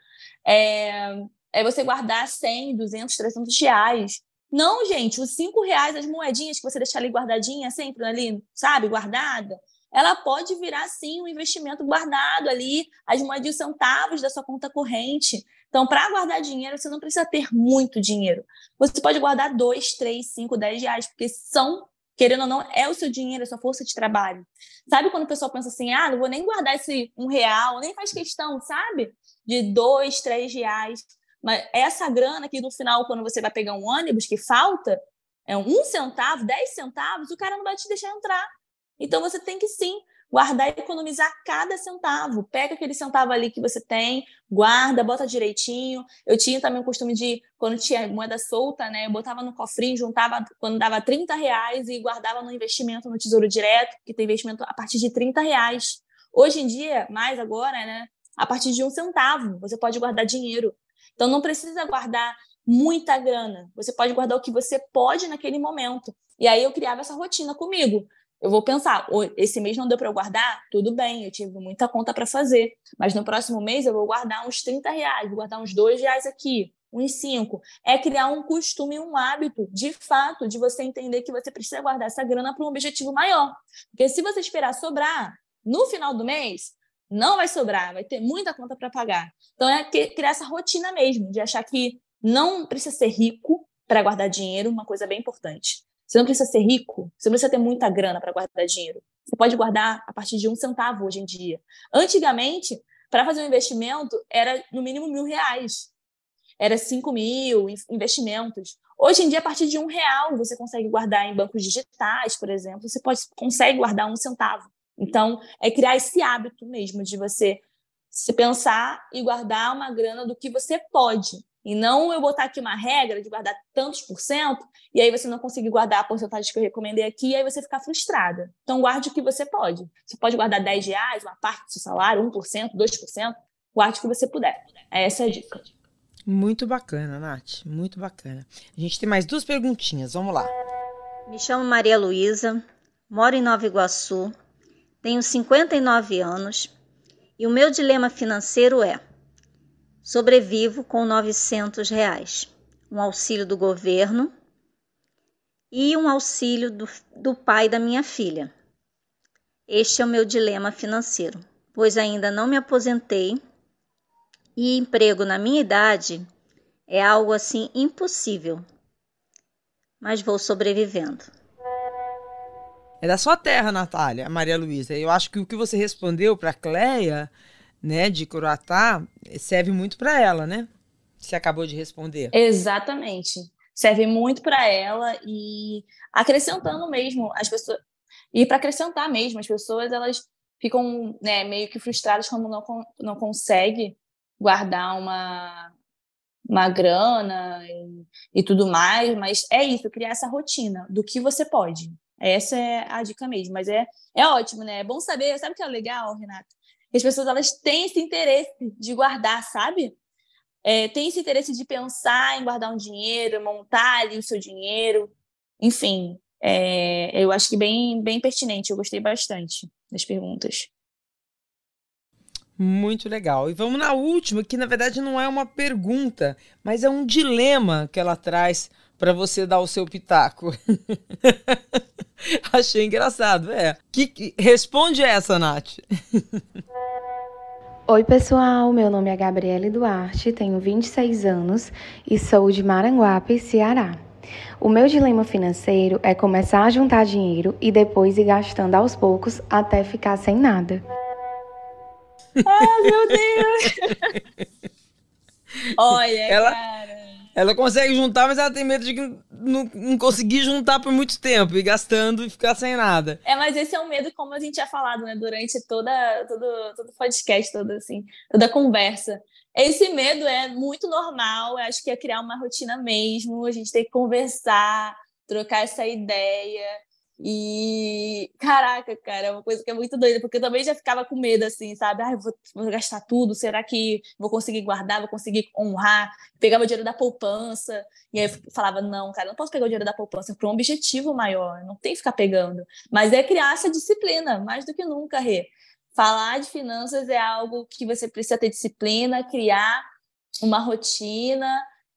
é, é você guardar 100, 200, 300 reais. Não, gente, os 5 reais, as moedinhas que você deixa ali guardadinha, sempre ali, sabe, guardada, ela pode virar sim um investimento guardado ali, as moedas centavos da sua conta corrente. Então, para guardar dinheiro, você não precisa ter muito dinheiro. Você pode guardar dois, três, cinco, dez reais, porque são, querendo ou não, é o seu dinheiro, é a sua força de trabalho. Sabe quando o pessoal pensa assim, ah, não vou nem guardar esse um real, nem faz questão, sabe? De dois, três reais. Mas essa grana que no final, quando você vai pegar um ônibus que falta, é um centavo, dez centavos, o cara não vai te deixar entrar. Então você tem que sim guardar e economizar cada centavo. Pega aquele centavo ali que você tem, guarda, bota direitinho. Eu tinha também o costume de, quando tinha moeda solta, né? Eu botava no cofrinho, juntava quando dava 30 reais e guardava no investimento no Tesouro Direto, que tem investimento a partir de 30 reais. Hoje em dia, mais agora, né? A partir de um centavo, você pode guardar dinheiro. Então, não precisa guardar muita grana. Você pode guardar o que você pode naquele momento. E aí eu criava essa rotina comigo. Eu vou pensar, esse mês não deu para eu guardar? Tudo bem, eu tive muita conta para fazer. Mas no próximo mês eu vou guardar uns 30 reais, vou guardar uns 2 reais aqui, uns 5. É criar um costume, um hábito, de fato, de você entender que você precisa guardar essa grana para um objetivo maior. Porque se você esperar sobrar no final do mês, não vai sobrar, vai ter muita conta para pagar. Então é criar essa rotina mesmo, de achar que não precisa ser rico para guardar dinheiro, uma coisa bem importante. Você não precisa ser rico, você não precisa ter muita grana para guardar dinheiro. Você pode guardar a partir de um centavo hoje em dia. Antigamente, para fazer um investimento, era no mínimo mil reais. Era cinco mil investimentos. Hoje em dia, a partir de um real, você consegue guardar em bancos digitais, por exemplo. Você pode, consegue guardar um centavo. Então, é criar esse hábito mesmo de você se pensar e guardar uma grana do que você pode. E não eu botar aqui uma regra de guardar tantos por cento, e aí você não conseguir guardar a porcentagem que eu recomendei aqui, e aí você ficar frustrada. Então, guarde o que você pode. Você pode guardar 10 reais, uma parte do seu salário, 1%, 2%, guarde o que você puder. Essa é a dica. Muito bacana, Nath. Muito bacana. A gente tem mais duas perguntinhas. Vamos lá. Me chamo Maria Luísa, moro em Nova Iguaçu, tenho 59 anos e o meu dilema financeiro é: sobrevivo com 900 reais, um auxílio do governo e um auxílio do, do pai da minha filha. Este é o meu dilema financeiro, pois ainda não me aposentei e emprego na minha idade é algo assim impossível. Mas vou sobrevivendo. É da sua terra, Natália, Maria Luísa. Eu acho que o que você respondeu para Cleia, né, de Coroatá, serve muito para ela, né? Você acabou de responder. Exatamente. Serve muito para ela e acrescentando mesmo as pessoas e para acrescentar mesmo as pessoas elas ficam né, meio que frustradas quando não não consegue guardar uma uma grana e, e tudo mais, mas é isso, criar essa rotina do que você pode. Essa é a dica mesmo, mas é, é ótimo, né? É bom saber, sabe o que é legal, Renata? As pessoas elas têm esse interesse de guardar, sabe? É, tem esse interesse de pensar em guardar um dinheiro, montar ali o seu dinheiro, enfim. É, eu acho que bem, bem pertinente, eu gostei bastante das perguntas. Muito legal. E vamos na última, que na verdade não é uma pergunta, mas é um dilema que ela traz para você dar o seu pitaco. Achei engraçado, é. Que, que, responde essa, Nath. Oi, pessoal. Meu nome é Gabriele Duarte, tenho 26 anos e sou de Maranguape, Ceará. O meu dilema financeiro é começar a juntar dinheiro e depois ir gastando aos poucos até ficar sem nada. Ai, meu Deus! Olha, ela, cara. Ela consegue juntar, mas ela tem medo de não, não conseguir juntar por muito tempo e gastando e ficar sem nada. É, mas esse é um medo, como a gente tinha falado, né, durante toda, todo, todo podcast, toda, assim, toda conversa. Esse medo é muito normal, eu acho que é criar uma rotina mesmo, a gente tem que conversar, trocar essa ideia. E, caraca, cara, é uma coisa que é muito doida, porque eu também já ficava com medo, assim, sabe? Ah, vou, vou gastar tudo, será que vou conseguir guardar, vou conseguir honrar? Pegava o dinheiro da poupança, e aí eu falava, não, cara, não posso pegar o dinheiro da poupança para um objetivo maior, não tem que ficar pegando. Mas é criar essa disciplina, mais do que nunca, Rê. Falar de finanças é algo que você precisa ter disciplina, criar uma rotina,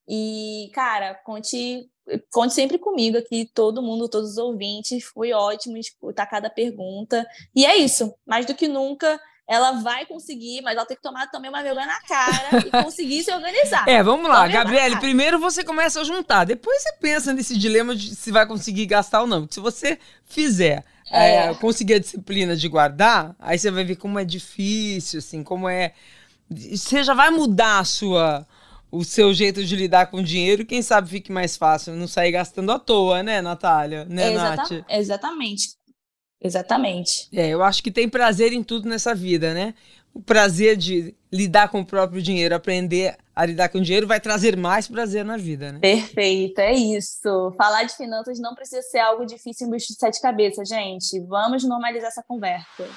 e, cara, conte conte sempre comigo aqui, todo mundo, todos os ouvintes. Foi ótimo escutar cada pergunta. E é isso, mais do que nunca. Ela vai conseguir, mas ela tem que tomar também uma vergonha na cara e conseguir se organizar. É, vamos lá, Gabriele. Primeiro você começa a juntar, depois você pensa nesse dilema de se vai conseguir gastar ou não. Se você fizer é. É, conseguir a disciplina de guardar, aí você vai ver como é difícil, assim, como é. Você já vai mudar a sua o seu jeito de lidar com dinheiro, quem sabe fique mais fácil, não sair gastando à toa, né, Natália? Né, Exata Nath? Exatamente. Exatamente. É, eu acho que tem prazer em tudo nessa vida, né? O prazer de lidar com o próprio dinheiro, aprender a lidar com o dinheiro vai trazer mais prazer na vida, né? Perfeito, é isso. Falar de finanças não precisa ser algo difícil em bicho de sete cabeças, gente. Vamos normalizar essa conversa.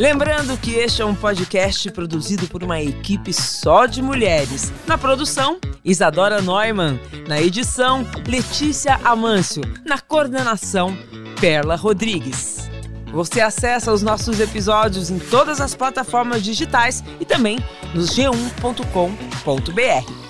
Lembrando que este é um podcast produzido por uma equipe só de mulheres. Na produção, Isadora Neumann. Na edição, Letícia Amâncio. Na coordenação, Perla Rodrigues. Você acessa os nossos episódios em todas as plataformas digitais e também no g1.com.br.